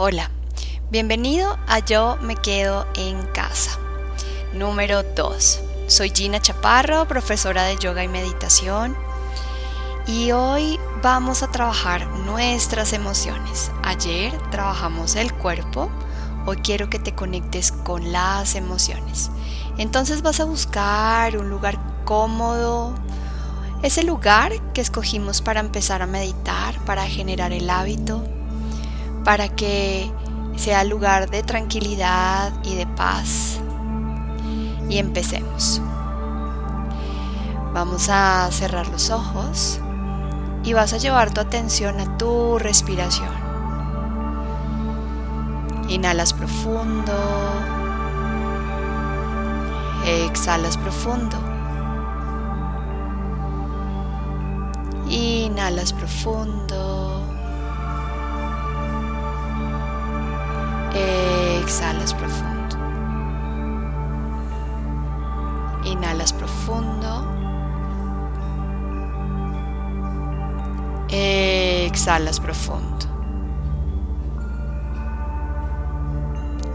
Hola, bienvenido a Yo me quedo en casa. Número 2. Soy Gina Chaparro, profesora de yoga y meditación. Y hoy vamos a trabajar nuestras emociones. Ayer trabajamos el cuerpo, hoy quiero que te conectes con las emociones. Entonces vas a buscar un lugar cómodo, ese lugar que escogimos para empezar a meditar, para generar el hábito para que sea lugar de tranquilidad y de paz. Y empecemos. Vamos a cerrar los ojos y vas a llevar tu atención a tu respiración. Inhalas profundo. Exhalas profundo. Inhalas profundo. Exhalas profundo. Inhalas profundo. Exhalas profundo.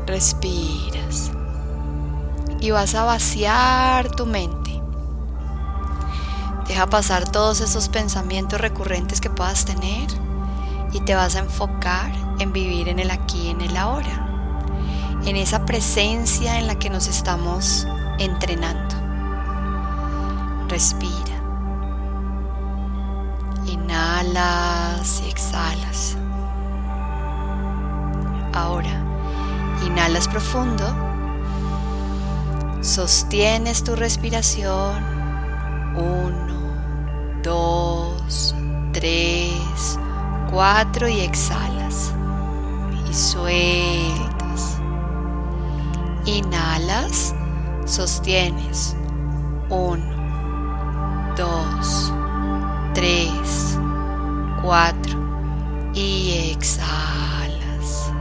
Respiras. Y vas a vaciar tu mente. Deja pasar todos esos pensamientos recurrentes que puedas tener y te vas a enfocar en vivir en el aquí en el ahora, en esa presencia en la que nos estamos entrenando. Respira. Inhalas y exhalas. Ahora, inhalas profundo. Sostienes tu respiración. Uno, dos, tres, cuatro y exhalas. Sueltas. Inhalas, sostienes. Uno, dos, tres, cuatro y exhalas.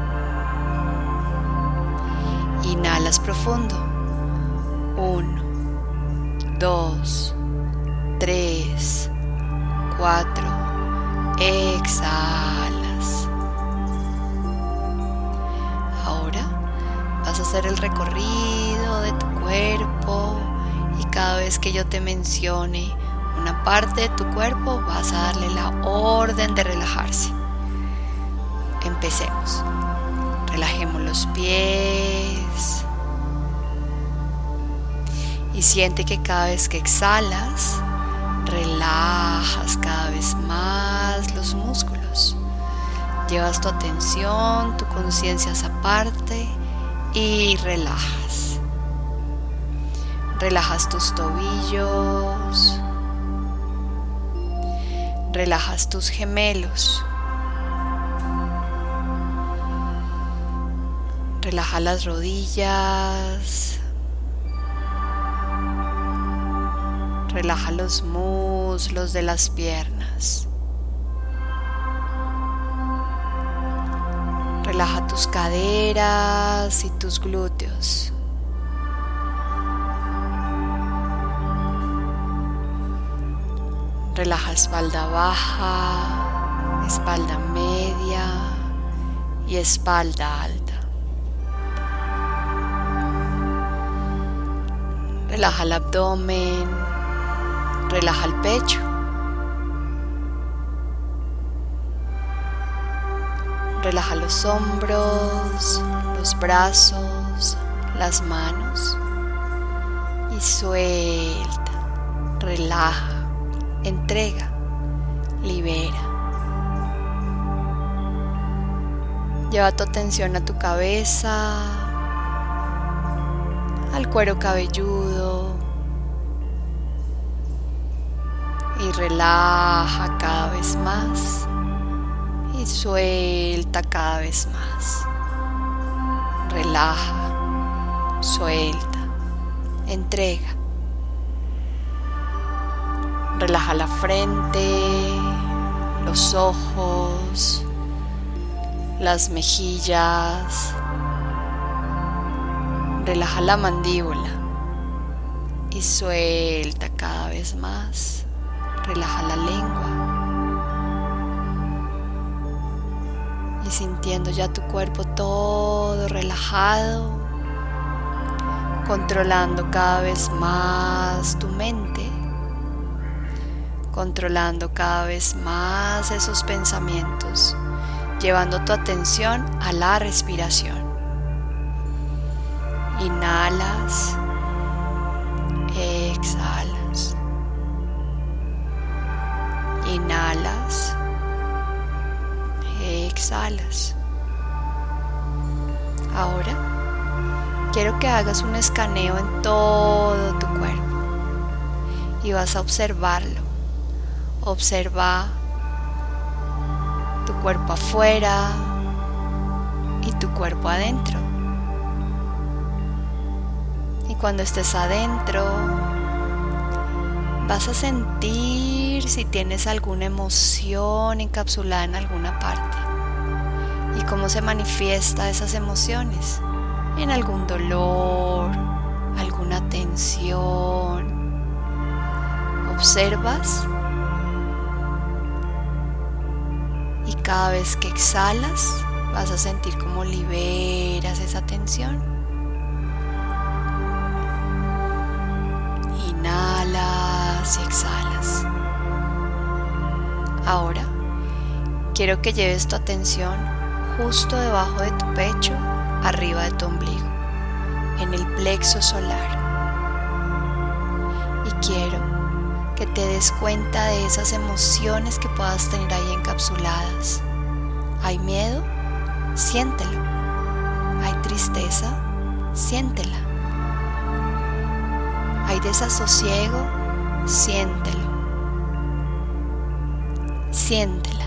Inhalas profundo. Uno, dos, tres, cuatro exhalas. Hacer el recorrido de tu cuerpo y cada vez que yo te mencione una parte de tu cuerpo vas a darle la orden de relajarse. Empecemos. Relajemos los pies. Y siente que cada vez que exhalas, relajas cada vez más los músculos. Llevas tu atención, tu conciencia a esa parte y relajas. Relajas tus tobillos. Relajas tus gemelos. Relaja las rodillas. Relaja los muslos de las piernas. Relaja tus caderas y tus glúteos. Relaja espalda baja, espalda media y espalda alta. Relaja el abdomen, relaja el pecho. Relaja los hombros, los brazos, las manos y suelta, relaja, entrega, libera. Lleva tu atención a tu cabeza, al cuero cabelludo y relaja cada vez más y suelta cada vez más. Relaja, suelta, entrega. Relaja la frente, los ojos, las mejillas. Relaja la mandíbula y suelta cada vez más. Relaja la lengua sintiendo ya tu cuerpo todo relajado, controlando cada vez más tu mente, controlando cada vez más esos pensamientos, llevando tu atención a la respiración. Inhalas, exhalas. Inhalas, exhalas. Ahora quiero que hagas un escaneo en todo tu cuerpo y vas a observarlo. Observa tu cuerpo afuera y tu cuerpo adentro. Y cuando estés adentro, vas a sentir si tienes alguna emoción encapsulada en alguna parte y cómo se manifiesta esas emociones en algún dolor, alguna tensión. Observas y cada vez que exhalas vas a sentir cómo liberas esa tensión. Inhalas y exhalas. Ahora quiero que lleves tu atención justo debajo de tu pecho, arriba de tu ombligo, en el plexo solar. Y quiero que te des cuenta de esas emociones que puedas tener ahí encapsuladas. ¿Hay miedo? Siéntelo. ¿Hay tristeza? Siéntela. ¿Hay desasosiego? Siéntelo. Siéntela.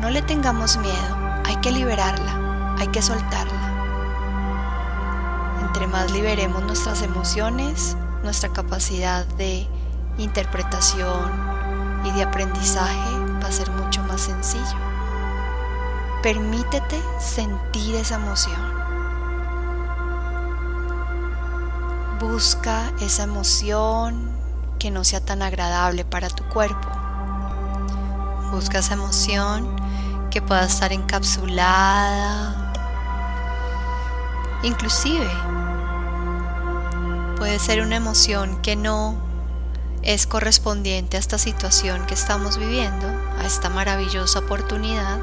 No le tengamos miedo. Hay que liberarla. Hay que soltarla. Entre más liberemos nuestras emociones, nuestra capacidad de interpretación y de aprendizaje va a ser mucho más sencillo. Permítete sentir esa emoción. Busca esa emoción que no sea tan agradable para tu cuerpo. Busca esa emoción que pueda estar encapsulada. Inclusive puede ser una emoción que no es correspondiente a esta situación que estamos viviendo, a esta maravillosa oportunidad,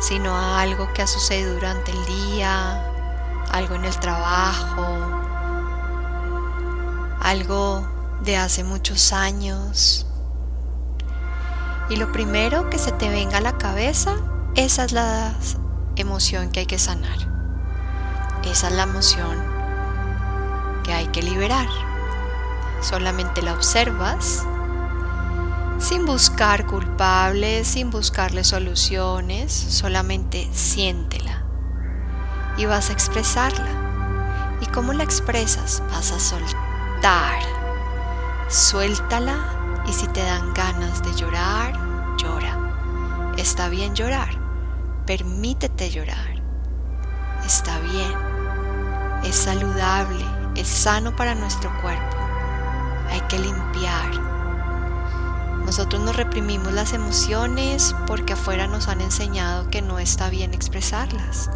sino a algo que ha sucedido durante el día, algo en el trabajo, algo de hace muchos años. Y lo primero que se te venga a la cabeza, esa es la emoción que hay que sanar. Esa es la emoción que hay que liberar. Solamente la observas sin buscar culpables, sin buscarle soluciones, solamente siéntela y vas a expresarla. ¿Y cómo la expresas? Vas a soltar. Suéltala y si te dan ganas de llorar, llora. Está bien llorar. Permítete llorar. Está bien. Es saludable. Es sano para nuestro cuerpo. Hay que limpiar. Nosotros nos reprimimos las emociones porque afuera nos han enseñado que no está bien expresarlas.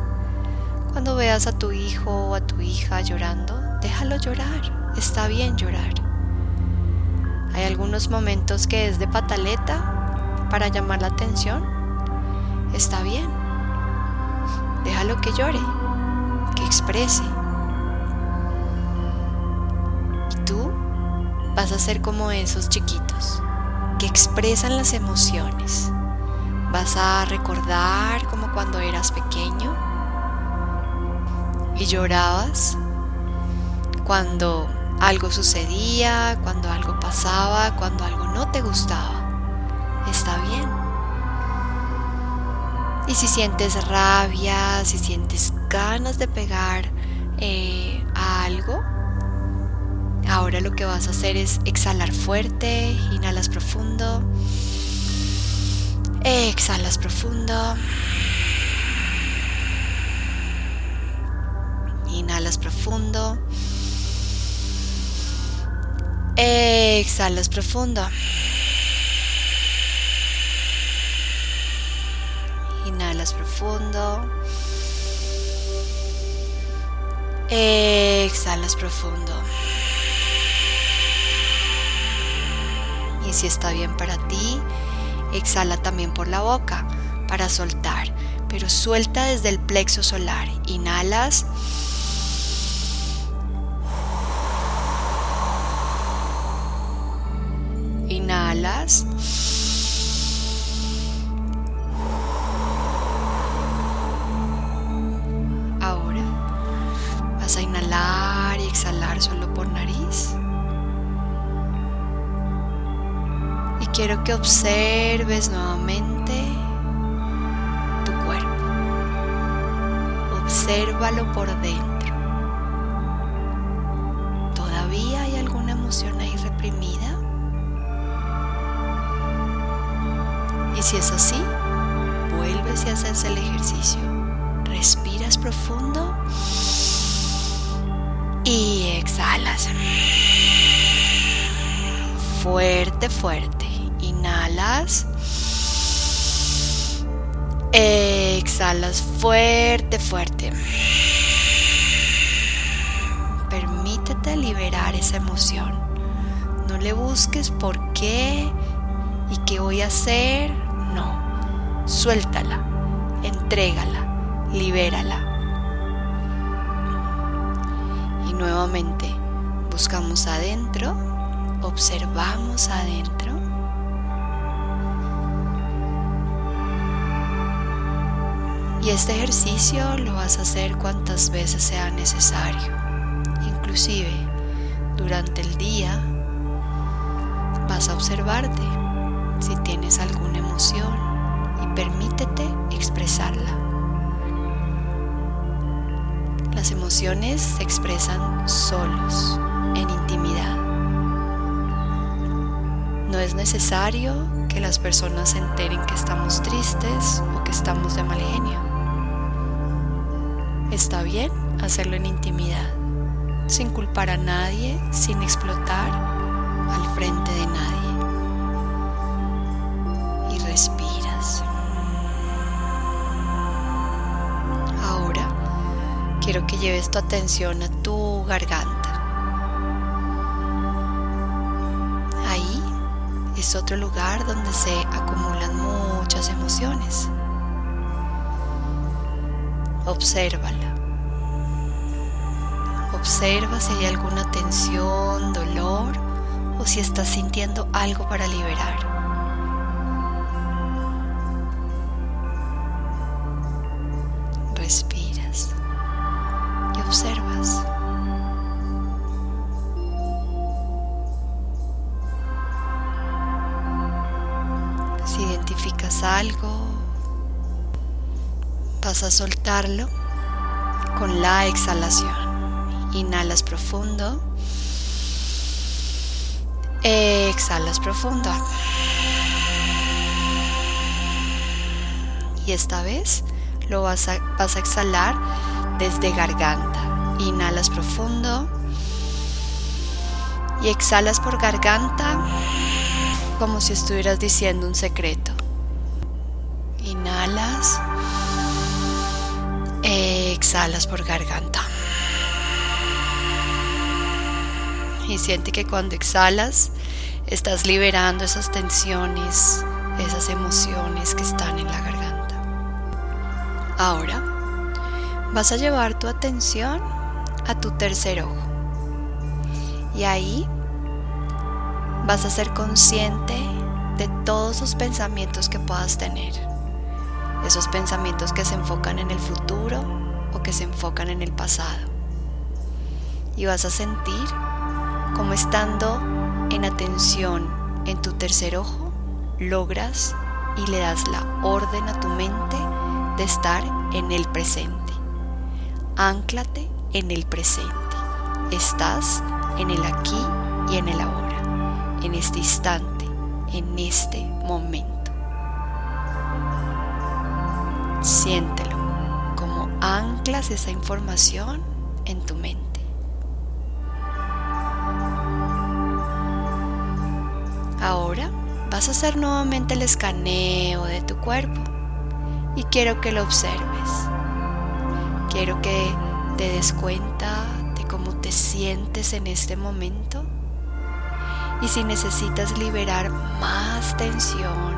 Cuando veas a tu hijo o a tu hija llorando, déjalo llorar. Está bien llorar. Hay algunos momentos que es de pataleta para llamar la atención. Está bien. Déjalo que llore, que exprese. Y tú vas a ser como esos chiquitos que expresan las emociones. Vas a recordar como cuando eras pequeño y llorabas cuando algo sucedía, cuando algo pasaba, cuando algo no te gustaba. Está bien. Y si sientes rabia, si sientes ganas de pegar eh, a algo, ahora lo que vas a hacer es exhalar fuerte, inhalas profundo, exhalas profundo. Inhalas profundo. Exhalas profundo. Inhalas profundo. Exhalas profundo. Y si está bien para ti, exhala también por la boca para soltar, pero suelta desde el plexo solar. Inhalas. Ahora vas a inhalar y exhalar solo por nariz. Y quiero que observes nuevamente tu cuerpo. Obsérvalo por dentro. ¿Todavía hay alguna emoción ahí reprimida? Si es así, vuelves y haces el ejercicio. Respiras profundo y exhalas. Fuerte, fuerte. Inhalas. Exhalas fuerte, fuerte. Permítete liberar esa emoción. No le busques por qué y qué voy a hacer. No. Suéltala. Entrégala. Libérala. Y nuevamente buscamos adentro. Observamos adentro. Y este ejercicio lo vas a hacer cuantas veces sea necesario. Inclusive durante el día vas a observarte si tienes alguna Emociones se expresan solos, en intimidad. No es necesario que las personas se enteren que estamos tristes o que estamos de mal genio. Está bien hacerlo en intimidad, sin culpar a nadie, sin explotar al frente de nadie. Quiero que lleves tu atención a tu garganta. Ahí es otro lugar donde se acumulan muchas emociones. Obsérvala. Observa si hay alguna tensión, dolor o si estás sintiendo algo para liberar. Algo, vas a soltarlo con la exhalación. Inhalas profundo. Exhalas profundo. Y esta vez lo vas a, vas a exhalar desde garganta. Inhalas profundo. Y exhalas por garganta como si estuvieras diciendo un secreto. Inhalas. Exhalas por garganta. Y siente que cuando exhalas estás liberando esas tensiones, esas emociones que están en la garganta. Ahora vas a llevar tu atención a tu tercer ojo. Y ahí vas a ser consciente de todos los pensamientos que puedas tener. Esos pensamientos que se enfocan en el futuro o que se enfocan en el pasado. Y vas a sentir como estando en atención en tu tercer ojo, logras y le das la orden a tu mente de estar en el presente. Ánclate en el presente. Estás en el aquí y en el ahora, en este instante, en este momento. Siéntelo como anclas esa información en tu mente. Ahora vas a hacer nuevamente el escaneo de tu cuerpo y quiero que lo observes. Quiero que te des cuenta de cómo te sientes en este momento y si necesitas liberar más tensión,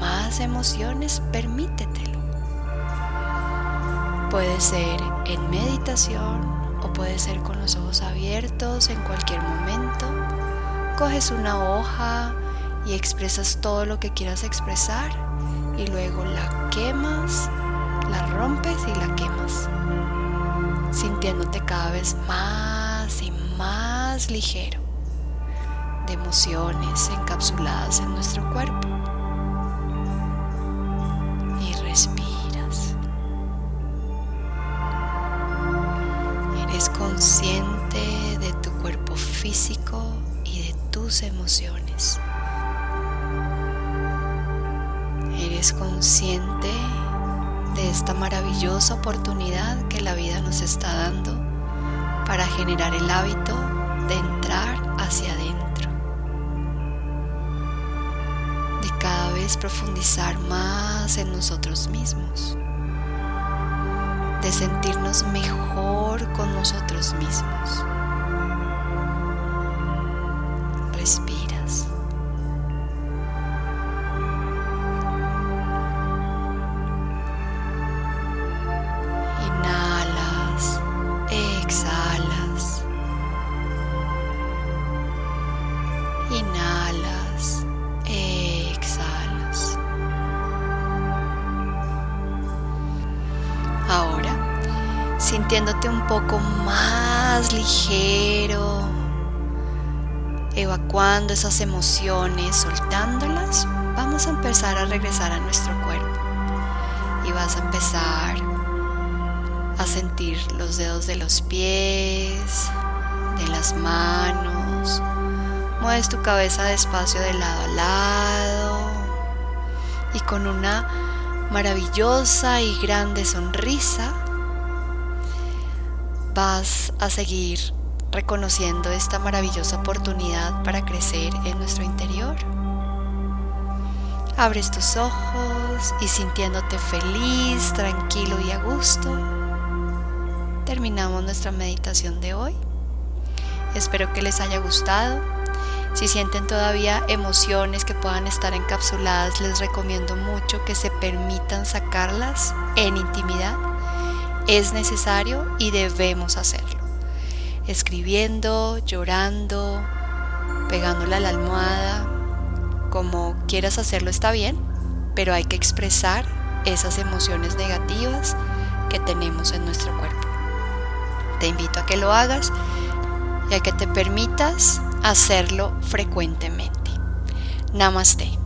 más emociones, permítetelo. Puede ser en meditación o puede ser con los ojos abiertos en cualquier momento. Coges una hoja y expresas todo lo que quieras expresar y luego la quemas, la rompes y la quemas, sintiéndote cada vez más y más ligero de emociones encapsuladas en nuestro cuerpo. Físico y de tus emociones. Eres consciente de esta maravillosa oportunidad que la vida nos está dando para generar el hábito de entrar hacia adentro profundizar más en nosotros mismos, de sentirnos mejor con nosotros mismos. Respiras. Inhalas, exhalas. Inhalas. sintiéndote un poco más ligero, evacuando esas emociones, soltándolas, vamos a empezar a regresar a nuestro cuerpo. Y vas a empezar a sentir los dedos de los pies, de las manos, mueves tu cabeza despacio de lado a lado. Y con una maravillosa y grande sonrisa vas a seguir reconociendo esta maravillosa oportunidad para crecer en nuestro interior. Abres tus ojos y sintiéndote feliz, tranquilo y a gusto, terminamos nuestra meditación de hoy. Espero que les haya gustado. Si sienten todavía emociones que puedan estar encapsuladas, les recomiendo mucho que se permitan sacarlas en intimidad es necesario y debemos hacerlo. Escribiendo, llorando, pegándole a la almohada, como quieras hacerlo está bien, pero hay que expresar esas emociones negativas que tenemos en nuestro cuerpo. Te invito a que lo hagas y a que te permitas hacerlo frecuentemente. Namaste.